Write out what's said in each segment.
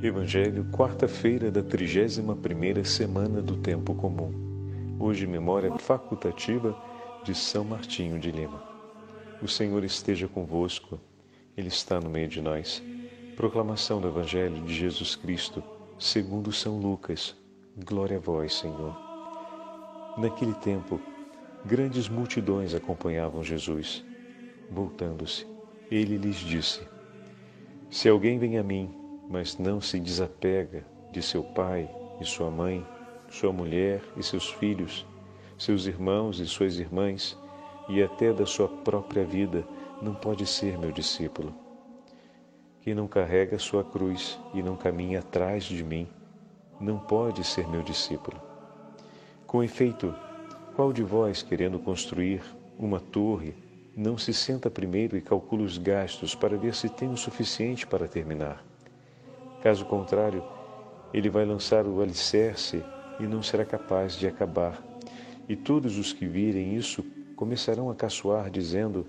Evangelho, quarta-feira da 31ª semana do tempo comum. Hoje memória facultativa de São Martinho de Lima. O Senhor esteja convosco. Ele está no meio de nós. Proclamação do Evangelho de Jesus Cristo, segundo São Lucas. Glória a vós, Senhor. Naquele tempo, grandes multidões acompanhavam Jesus. Voltando-se, ele lhes disse: Se alguém vem a mim mas não se desapega de seu pai e sua mãe, sua mulher e seus filhos, seus irmãos e suas irmãs, e até da sua própria vida, não pode ser meu discípulo. Quem não carrega sua cruz e não caminha atrás de mim, não pode ser meu discípulo. Com efeito, qual de vós, querendo construir uma torre, não se senta primeiro e calcula os gastos para ver se tem o suficiente para terminar? Caso contrário, ele vai lançar o alicerce e não será capaz de acabar. E todos os que virem isso começarão a caçoar, dizendo: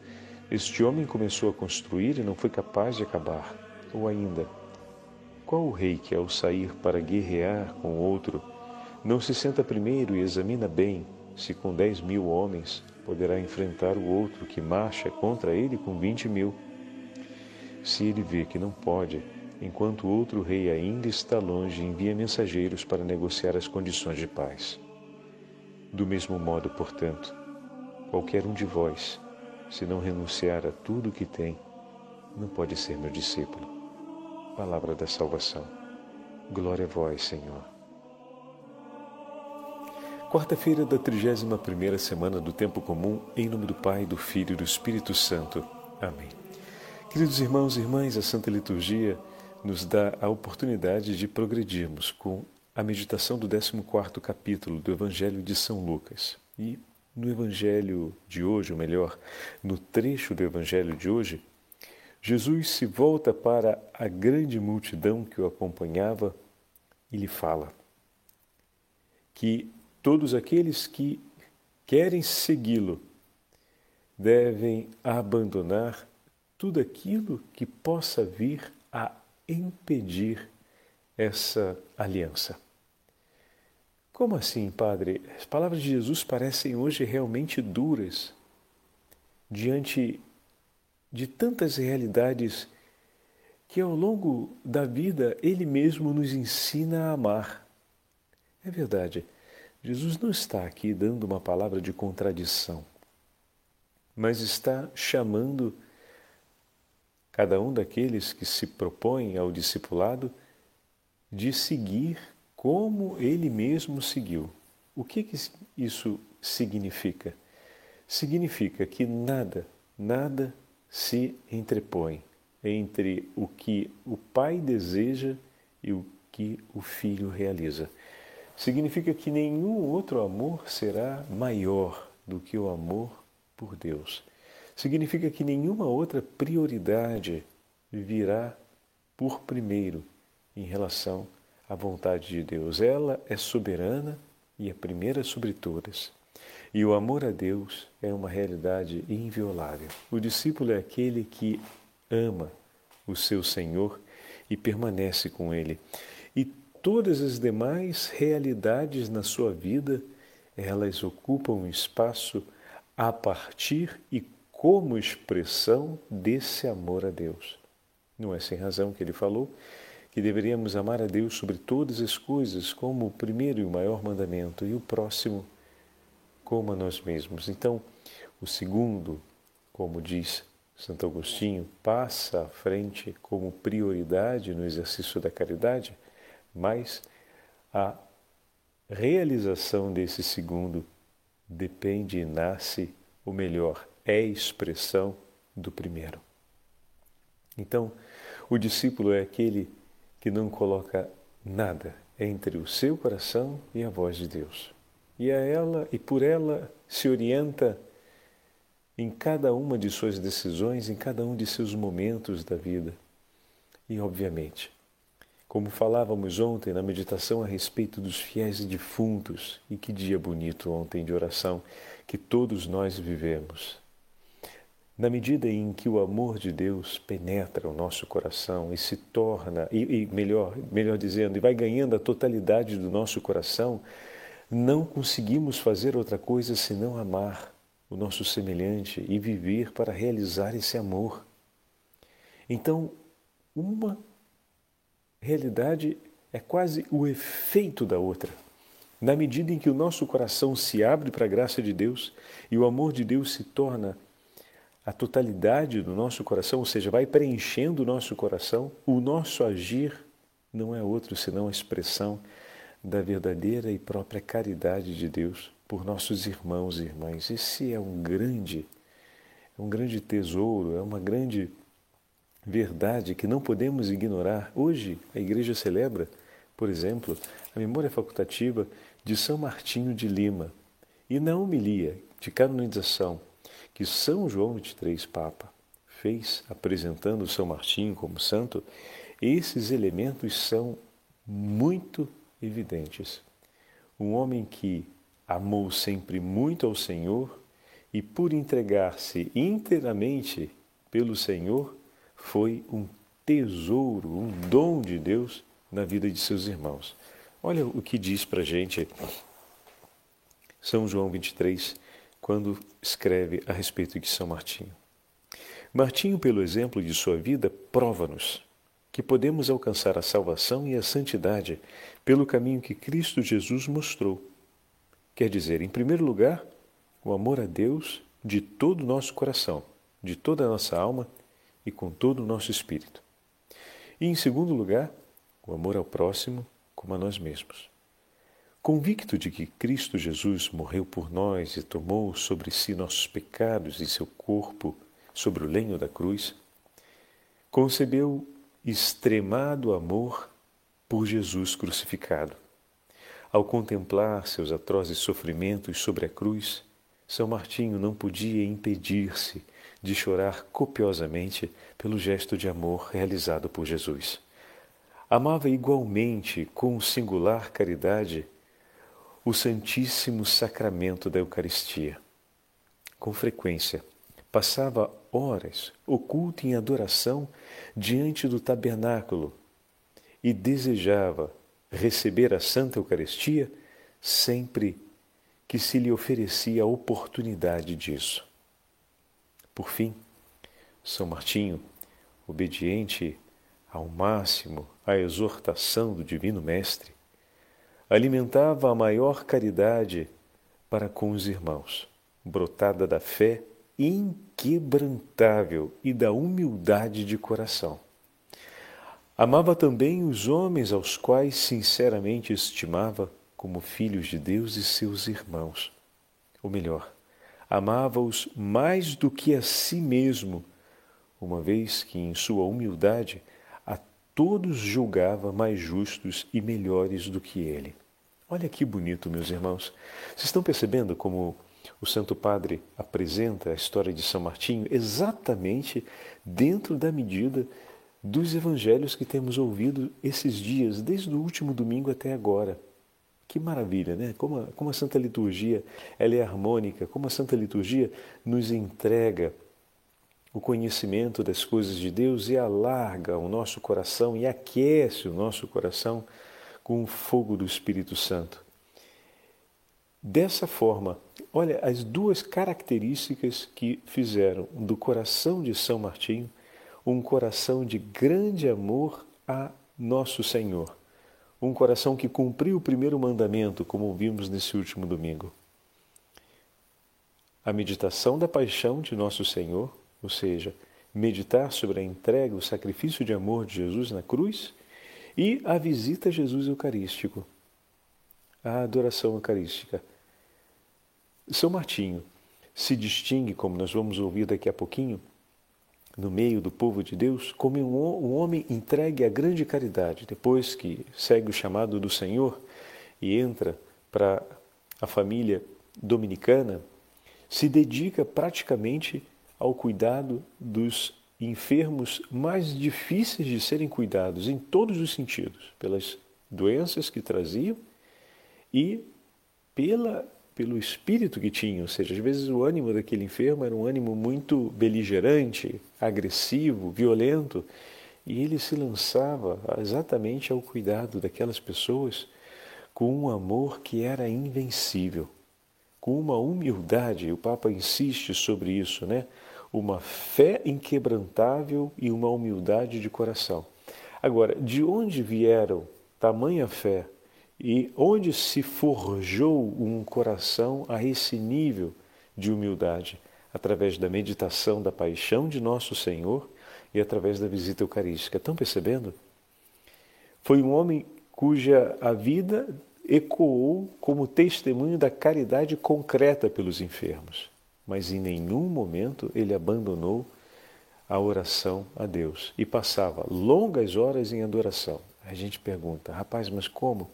Este homem começou a construir e não foi capaz de acabar. Ou ainda, qual o rei que, ao sair para guerrear com outro, não se senta primeiro e examina bem se com dez mil homens poderá enfrentar o outro que marcha contra ele com vinte mil? Se ele vê que não pode, enquanto outro rei ainda está longe, envia mensageiros para negociar as condições de paz. Do mesmo modo, portanto, qualquer um de vós, se não renunciar a tudo o que tem, não pode ser meu discípulo. Palavra da salvação. Glória a vós, Senhor. Quarta-feira da 31ª semana do tempo comum, em nome do Pai, do Filho e do Espírito Santo. Amém. Queridos irmãos e irmãs, a Santa Liturgia nos dá a oportunidade de progredirmos com a meditação do 14 capítulo do Evangelho de São Lucas. E no Evangelho de hoje, ou melhor, no trecho do Evangelho de hoje, Jesus se volta para a grande multidão que o acompanhava e lhe fala que todos aqueles que querem segui-lo devem abandonar tudo aquilo que possa vir a impedir essa aliança. Como assim, Padre? As palavras de Jesus parecem hoje realmente duras diante de tantas realidades que ao longo da vida Ele mesmo nos ensina a amar. É verdade, Jesus não está aqui dando uma palavra de contradição, mas está chamando cada um daqueles que se propõem ao discipulado de seguir como ele mesmo seguiu. O que, que isso significa? Significa que nada, nada se entrepõe entre o que o pai deseja e o que o filho realiza. Significa que nenhum outro amor será maior do que o amor por Deus significa que nenhuma outra prioridade virá por primeiro em relação à vontade de Deus. Ela é soberana e é primeira sobre todas. E o amor a Deus é uma realidade inviolável. O discípulo é aquele que ama o seu Senhor e permanece com ele. E todas as demais realidades na sua vida, elas ocupam um espaço a partir e como expressão desse amor a Deus. Não é sem razão que ele falou que deveríamos amar a Deus sobre todas as coisas, como o primeiro e o maior mandamento, e o próximo como a nós mesmos. Então, o segundo, como diz Santo Agostinho, passa à frente como prioridade no exercício da caridade, mas a realização desse segundo depende e nasce, o melhor, é expressão do primeiro. Então, o discípulo é aquele que não coloca nada entre o seu coração e a voz de Deus. E a ela e por ela se orienta em cada uma de suas decisões, em cada um de seus momentos da vida. E obviamente, como falávamos ontem na meditação a respeito dos fiéis e defuntos, e que dia bonito ontem de oração que todos nós vivemos Na medida em que o amor de Deus penetra o nosso coração e se torna, e, e melhor, melhor dizendo, e vai ganhando a totalidade do nosso coração, não conseguimos fazer outra coisa senão amar o nosso semelhante e viver para realizar esse amor. Então, uma realidade é quase o efeito da outra. Na medida em que o nosso coração se abre para a graça de Deus e o amor de Deus se torna a totalidade do nosso coração, ou seja, vai preenchendo o nosso coração, o nosso agir não é outro senão a expressão da verdadeira e própria caridade de Deus por nossos irmãos e irmãs. Esse é um grande, é um grande tesouro, é uma grande verdade que não podemos ignorar. Hoje a igreja celebra, por exemplo, a memória facultativa de São Martinho de Lima. E na homilia de canonização que São João XXIII Papa fez apresentando São Martinho como santo, esses elementos são muito evidentes. Um homem que amou sempre muito ao Senhor e, por entregar-se inteiramente pelo Senhor, foi um tesouro, um dom de Deus na vida de seus irmãos. Olha o que diz para a gente São João 23, quando escreve a respeito de São Martinho. Martinho, pelo exemplo de sua vida, prova-nos que podemos alcançar a salvação e a santidade pelo caminho que Cristo Jesus mostrou. Quer dizer, em primeiro lugar, o amor a Deus de todo o nosso coração, de toda a nossa alma e com todo o nosso espírito. E em segundo lugar, o amor ao próximo como a nós mesmos. Convicto de que Cristo Jesus morreu por nós e tomou sobre si nossos pecados em seu corpo sobre o lenho da cruz, concebeu extremado amor por Jesus crucificado. Ao contemplar seus atrozes sofrimentos sobre a cruz, São Martinho não podia impedir-se de chorar copiosamente pelo gesto de amor realizado por Jesus. Amava igualmente, com singular caridade, o Santíssimo Sacramento da Eucaristia. Com frequência, passava horas oculto em adoração diante do tabernáculo e desejava receber a Santa Eucaristia sempre que se lhe oferecia a oportunidade disso. Por fim, São Martinho, obediente ao máximo à exortação do Divino Mestre, alimentava a maior caridade para com os irmãos, brotada da fé inquebrantável e da humildade de coração. Amava também os homens aos quais sinceramente estimava como filhos de Deus e seus irmãos. Ou melhor, amava-os mais do que a si mesmo, uma vez que em sua humildade todos julgava mais justos e melhores do que ele. Olha que bonito, meus irmãos. Vocês estão percebendo como o Santo Padre apresenta a história de São Martinho exatamente dentro da medida dos evangelhos que temos ouvido esses dias, desde o último domingo até agora. Que maravilha, né? Como a, como a Santa Liturgia ela é harmônica, como a Santa Liturgia nos entrega o conhecimento das coisas de Deus e alarga o nosso coração e aquece o nosso coração com o fogo do Espírito Santo. Dessa forma, olha as duas características que fizeram do coração de São Martinho um coração de grande amor a nosso Senhor. Um coração que cumpriu o primeiro mandamento, como vimos nesse último domingo. A meditação da paixão de nosso Senhor, ou seja, meditar sobre a entrega, o sacrifício de amor de Jesus na cruz, e a visita a Jesus Eucarístico, a adoração eucarística. São Martinho se distingue, como nós vamos ouvir daqui a pouquinho, no meio do povo de Deus, como um homem entregue à grande caridade, depois que segue o chamado do Senhor e entra para a família dominicana, se dedica praticamente ao cuidado dos enfermos mais difíceis de serem cuidados em todos os sentidos, pelas doenças que traziam e pela pelo espírito que tinha, ou seja, às vezes o ânimo daquele enfermo era um ânimo muito beligerante, agressivo, violento, e ele se lançava exatamente ao cuidado daquelas pessoas com um amor que era invencível, com uma humildade, o Papa insiste sobre isso, né? Uma fé inquebrantável e uma humildade de coração. Agora, de onde vieram tamanha fé e onde se forjou um coração a esse nível de humildade? Através da meditação da paixão de nosso Senhor e através da visita eucarística. Estão percebendo? Foi um homem cuja a vida ecoou como testemunho da caridade concreta pelos enfermos, mas em nenhum momento ele abandonou a oração a Deus e passava longas horas em adoração. A gente pergunta, rapaz, mas como?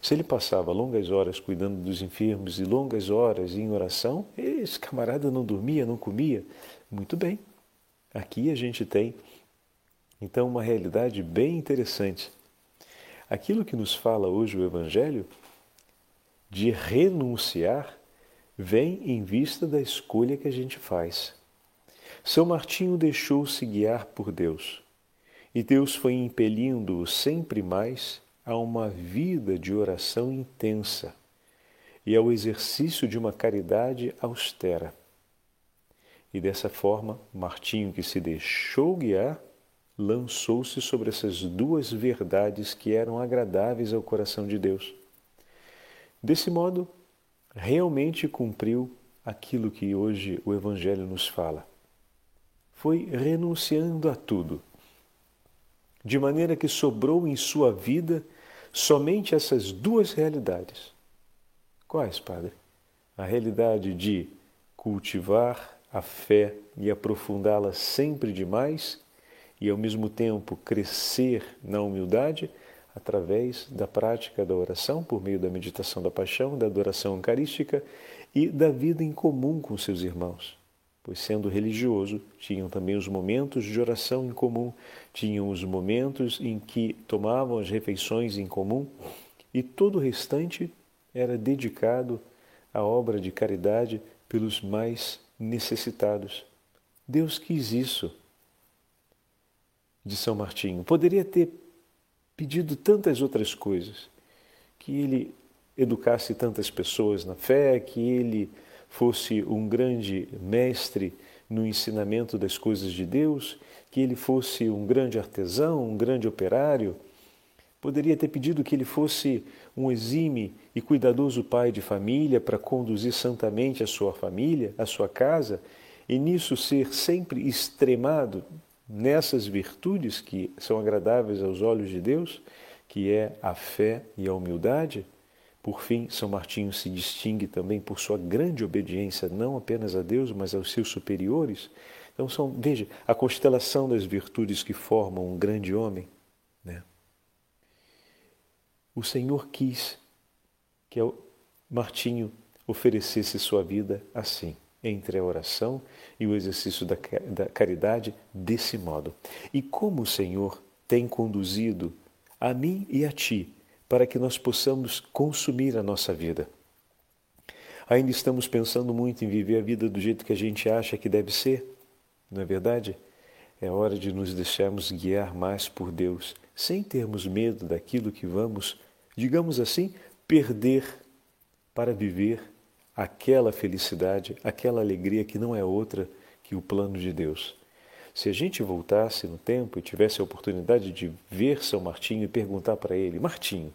Se ele passava longas horas cuidando dos enfermos e longas horas em oração, esse camarada não dormia, não comia. Muito bem. Aqui a gente tem então uma realidade bem interessante. Aquilo que nos fala hoje o Evangelho de renunciar vem em vista da escolha que a gente faz. São Martinho deixou-se guiar por Deus e Deus foi impelindo-o sempre mais a uma vida de oração intensa e ao exercício de uma caridade austera. E dessa forma, Martinho, que se deixou guiar, lançou-se sobre essas duas verdades que eram agradáveis ao coração de Deus. Desse modo, realmente cumpriu aquilo que hoje o Evangelho nos fala. Foi renunciando a tudo, de maneira que sobrou em sua vida somente essas duas realidades. Quais, Padre? A realidade de cultivar a fé e aprofundá-la sempre demais e ao mesmo tempo crescer na humildade através da prática da oração, por meio da meditação da paixão, da adoração eucarística e da vida em comum com seus irmãos. Pois, sendo religioso, tinham também os momentos de oração em comum, tinham os momentos em que tomavam as refeições em comum e todo o restante era dedicado à obra de caridade pelos mais necessitados. Deus quis isso de São Martinho. Poderia ter pedido tantas outras coisas, que ele educasse tantas pessoas na fé, que ele fosse um grande mestre no ensinamento das coisas de Deus, que ele fosse um grande artesão, um grande operário. Poderia ter pedido que ele fosse um exime e cuidadoso pai de família para conduzir santamente a sua família, a sua casa, e nisso ser sempre extremado nessas virtudes que são agradáveis aos olhos de Deus, que é a fé e a humildade. Por fim, São Martinho se distingue também por sua grande obediência, não apenas a Deus, mas aos seus superiores, então, são, veja, a constelação das virtudes que formam um grande homem. Né? O Senhor quis que Martinho oferecesse sua vida assim, entre a oração e o exercício da, da caridade, desse modo. E como o Senhor tem conduzido a mim e a ti para que nós possamos consumir a nossa vida. Ainda estamos pensando muito em viver a vida do jeito que a gente acha que deve ser? Não é verdade? É hora de nos deixarmos guiar mais por Deus, sem termos medo daquilo que vamos, digamos assim, perder para viver aquela felicidade, aquela alegria que não é outra que o plano de Deus. Se a gente voltasse no tempo e tivesse a oportunidade de ver São Martinho e perguntar para ele: Martinho,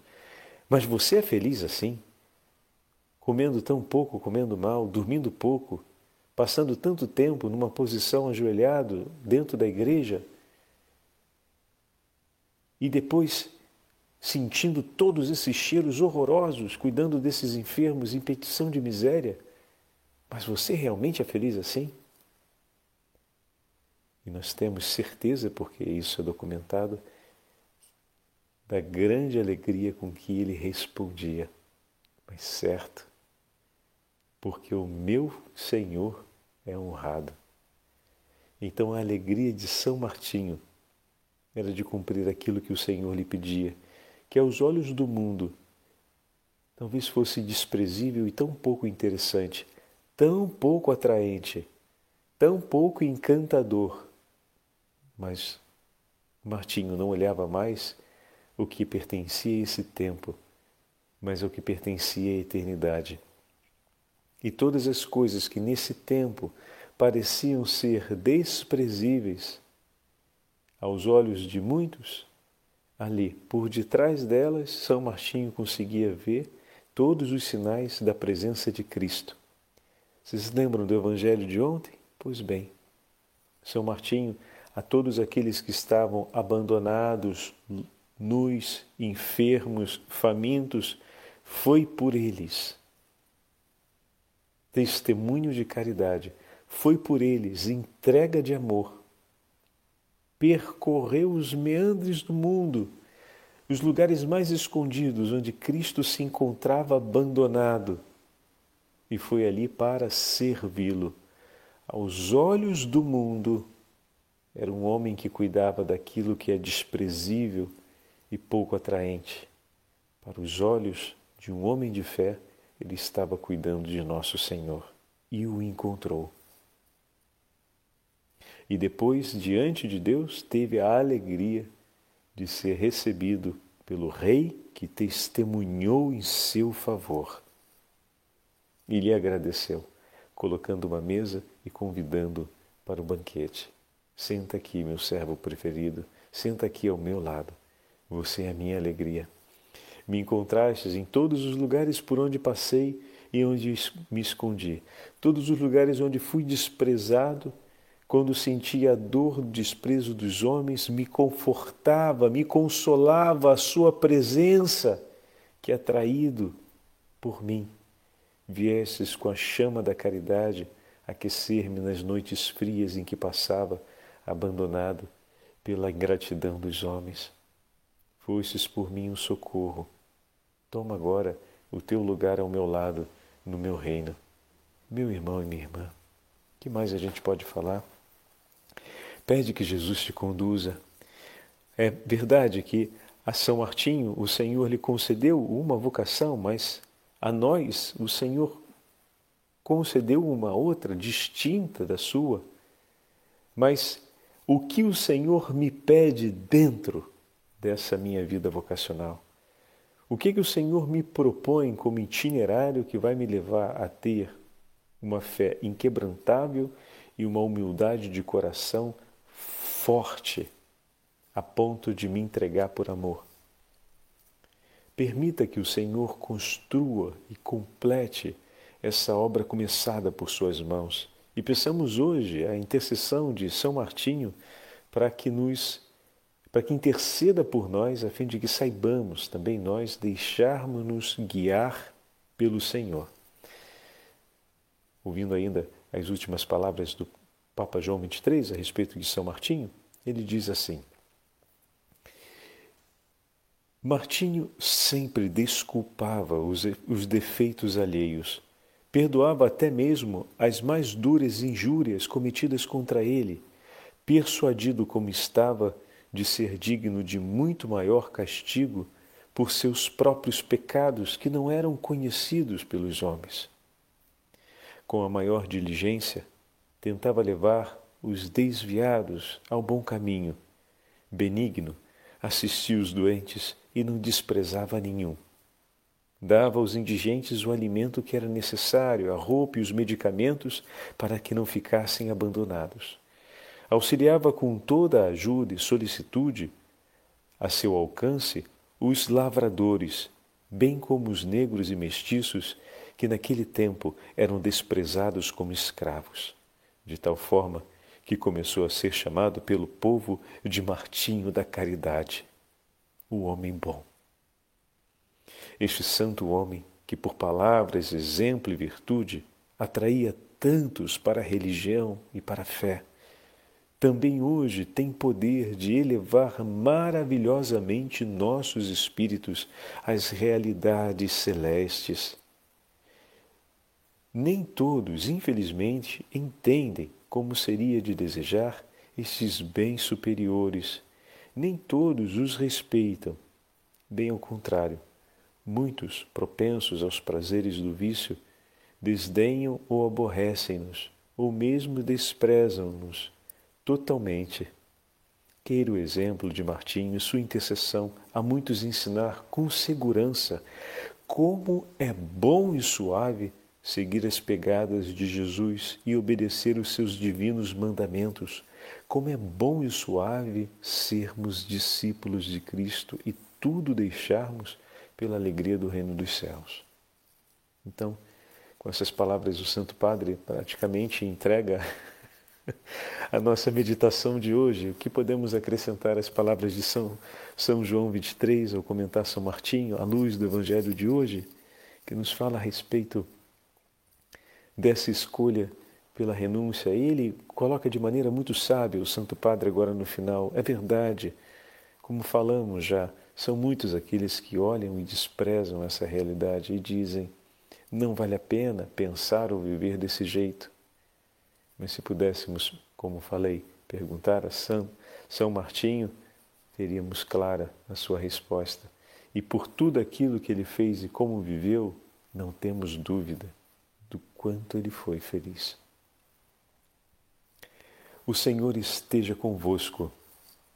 mas você é feliz assim? Comendo tão pouco, comendo mal, dormindo pouco, passando tanto tempo numa posição ajoelhado dentro da igreja e depois sentindo todos esses cheiros horrorosos, cuidando desses enfermos em petição de miséria. Mas você realmente é feliz assim? E nós temos certeza, porque isso é documentado, da grande alegria com que ele respondia. Mas certo, porque o meu Senhor é honrado. Então a alegria de São Martinho era de cumprir aquilo que o Senhor lhe pedia, que aos olhos do mundo talvez fosse desprezível e tão pouco interessante, tão pouco atraente, tão pouco encantador. Mas Martinho não olhava mais o que pertencia a esse tempo, mas o que pertencia à eternidade. E todas as coisas que nesse tempo pareciam ser desprezíveis aos olhos de muitos, ali, por detrás delas, São Martinho conseguia ver todos os sinais da presença de Cristo. Vocês lembram do Evangelho de ontem? Pois bem, São Martinho, a todos aqueles que estavam abandonados, nus, enfermos, famintos, foi por eles testemunho de caridade, foi por eles entrega de amor. Percorreu os meandres do mundo, os lugares mais escondidos onde Cristo se encontrava abandonado, e foi ali para servi-lo. Aos olhos do mundo, era um homem que cuidava daquilo que é desprezível e pouco atraente. Para os olhos de um homem de fé, ele estava cuidando de nosso Senhor e o encontrou. E depois, diante de Deus, teve a alegria de ser recebido pelo Rei que testemunhou em seu favor. E lhe agradeceu, colocando uma mesa e convidando para o banquete. Senta aqui, meu servo preferido, senta aqui ao meu lado. Você é a minha alegria. Me encontrastes em todos os lugares por onde passei e onde me escondi, todos os lugares onde fui desprezado, quando sentia a dor do desprezo dos homens, me confortava, me consolava a sua presença, que atraído por mim, viesses com a chama da caridade aquecer-me nas noites frias em que passava abandonado pela ingratidão dos homens. Fostes por mim um socorro Toma agora o teu lugar ao meu lado, no meu reino. Meu irmão e minha irmã, que mais a gente pode falar? Pede que Jesus te conduza. É verdade que a São Martinho o Senhor lhe concedeu uma vocação, mas a nós o Senhor concedeu uma outra distinta da sua. Mas o que o Senhor me pede dentro dessa minha vida vocacional? O que, que o Senhor me propõe como itinerário que vai me levar a ter uma fé inquebrantável e uma humildade de coração forte, a ponto de me entregar por amor? Permita que o Senhor construa e complete essa obra começada por Suas mãos. E peçamos hoje a intercessão de São Martinho para que nos para que interceda por nós, a fim de que saibamos também nós deixarmos-nos guiar pelo Senhor. Ouvindo ainda as últimas palavras do Papa João 23 a respeito de São Martinho, ele diz assim: Martinho sempre desculpava os, os defeitos alheios, perdoava até mesmo as mais duras injúrias cometidas contra ele, persuadido como estava de ser digno de muito maior castigo por seus próprios pecados que não eram conhecidos pelos homens. Com a maior diligência, tentava levar os desviados ao bom caminho. Benigno, assistia os doentes e não desprezava nenhum. Dava aos indigentes o alimento que era necessário, a roupa e os medicamentos para que não ficassem abandonados auxiliava com toda a ajuda e solicitude a seu alcance os lavradores, bem como os negros e mestiços que naquele tempo eram desprezados como escravos, de tal forma que começou a ser chamado pelo povo de Martinho da Caridade, o homem bom. Este santo homem, que por palavras, exemplo e virtude atraía tantos para a religião e para a fé, também hoje tem poder de elevar maravilhosamente nossos espíritos às realidades celestes. Nem todos, infelizmente, entendem como seria de desejar esses bens superiores, nem todos os respeitam. Bem ao contrário, Muitos, propensos aos prazeres do vício, desdenham ou aborrecem-nos, ou mesmo desprezam-nos totalmente. Queira o exemplo de Martinho e sua intercessão a muitos ensinar com segurança como é bom e suave seguir as pegadas de Jesus e obedecer os seus divinos mandamentos. Como é bom e suave sermos discípulos de Cristo e tudo deixarmos pela alegria do reino dos céus. Então, com essas palavras, o Santo Padre praticamente entrega a nossa meditação de hoje. O que podemos acrescentar às palavras de São, São João 23 ao comentar São Martinho, à luz do Evangelho de hoje, que nos fala a respeito dessa escolha pela renúncia. Ele coloca de maneira muito sábia o Santo Padre agora no final. É verdade, como falamos já, são muitos aqueles que olham e desprezam essa realidade e dizem: não vale a pena pensar ou viver desse jeito. Mas se pudéssemos, como falei, perguntar a São, São Martinho, teríamos clara a sua resposta. E por tudo aquilo que ele fez e como viveu, não temos dúvida do quanto ele foi feliz. O Senhor esteja convosco,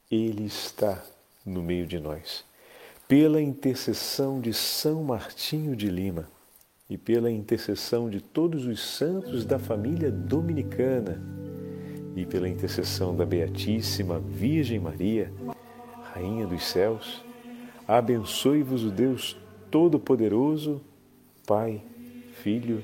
Ele está no meio de nós. Pela intercessão de São Martinho de Lima, e pela intercessão de todos os santos da família dominicana e pela intercessão da Beatíssima Virgem Maria, Rainha dos céus, abençoe-vos o Deus Todo-Poderoso, Pai, Filho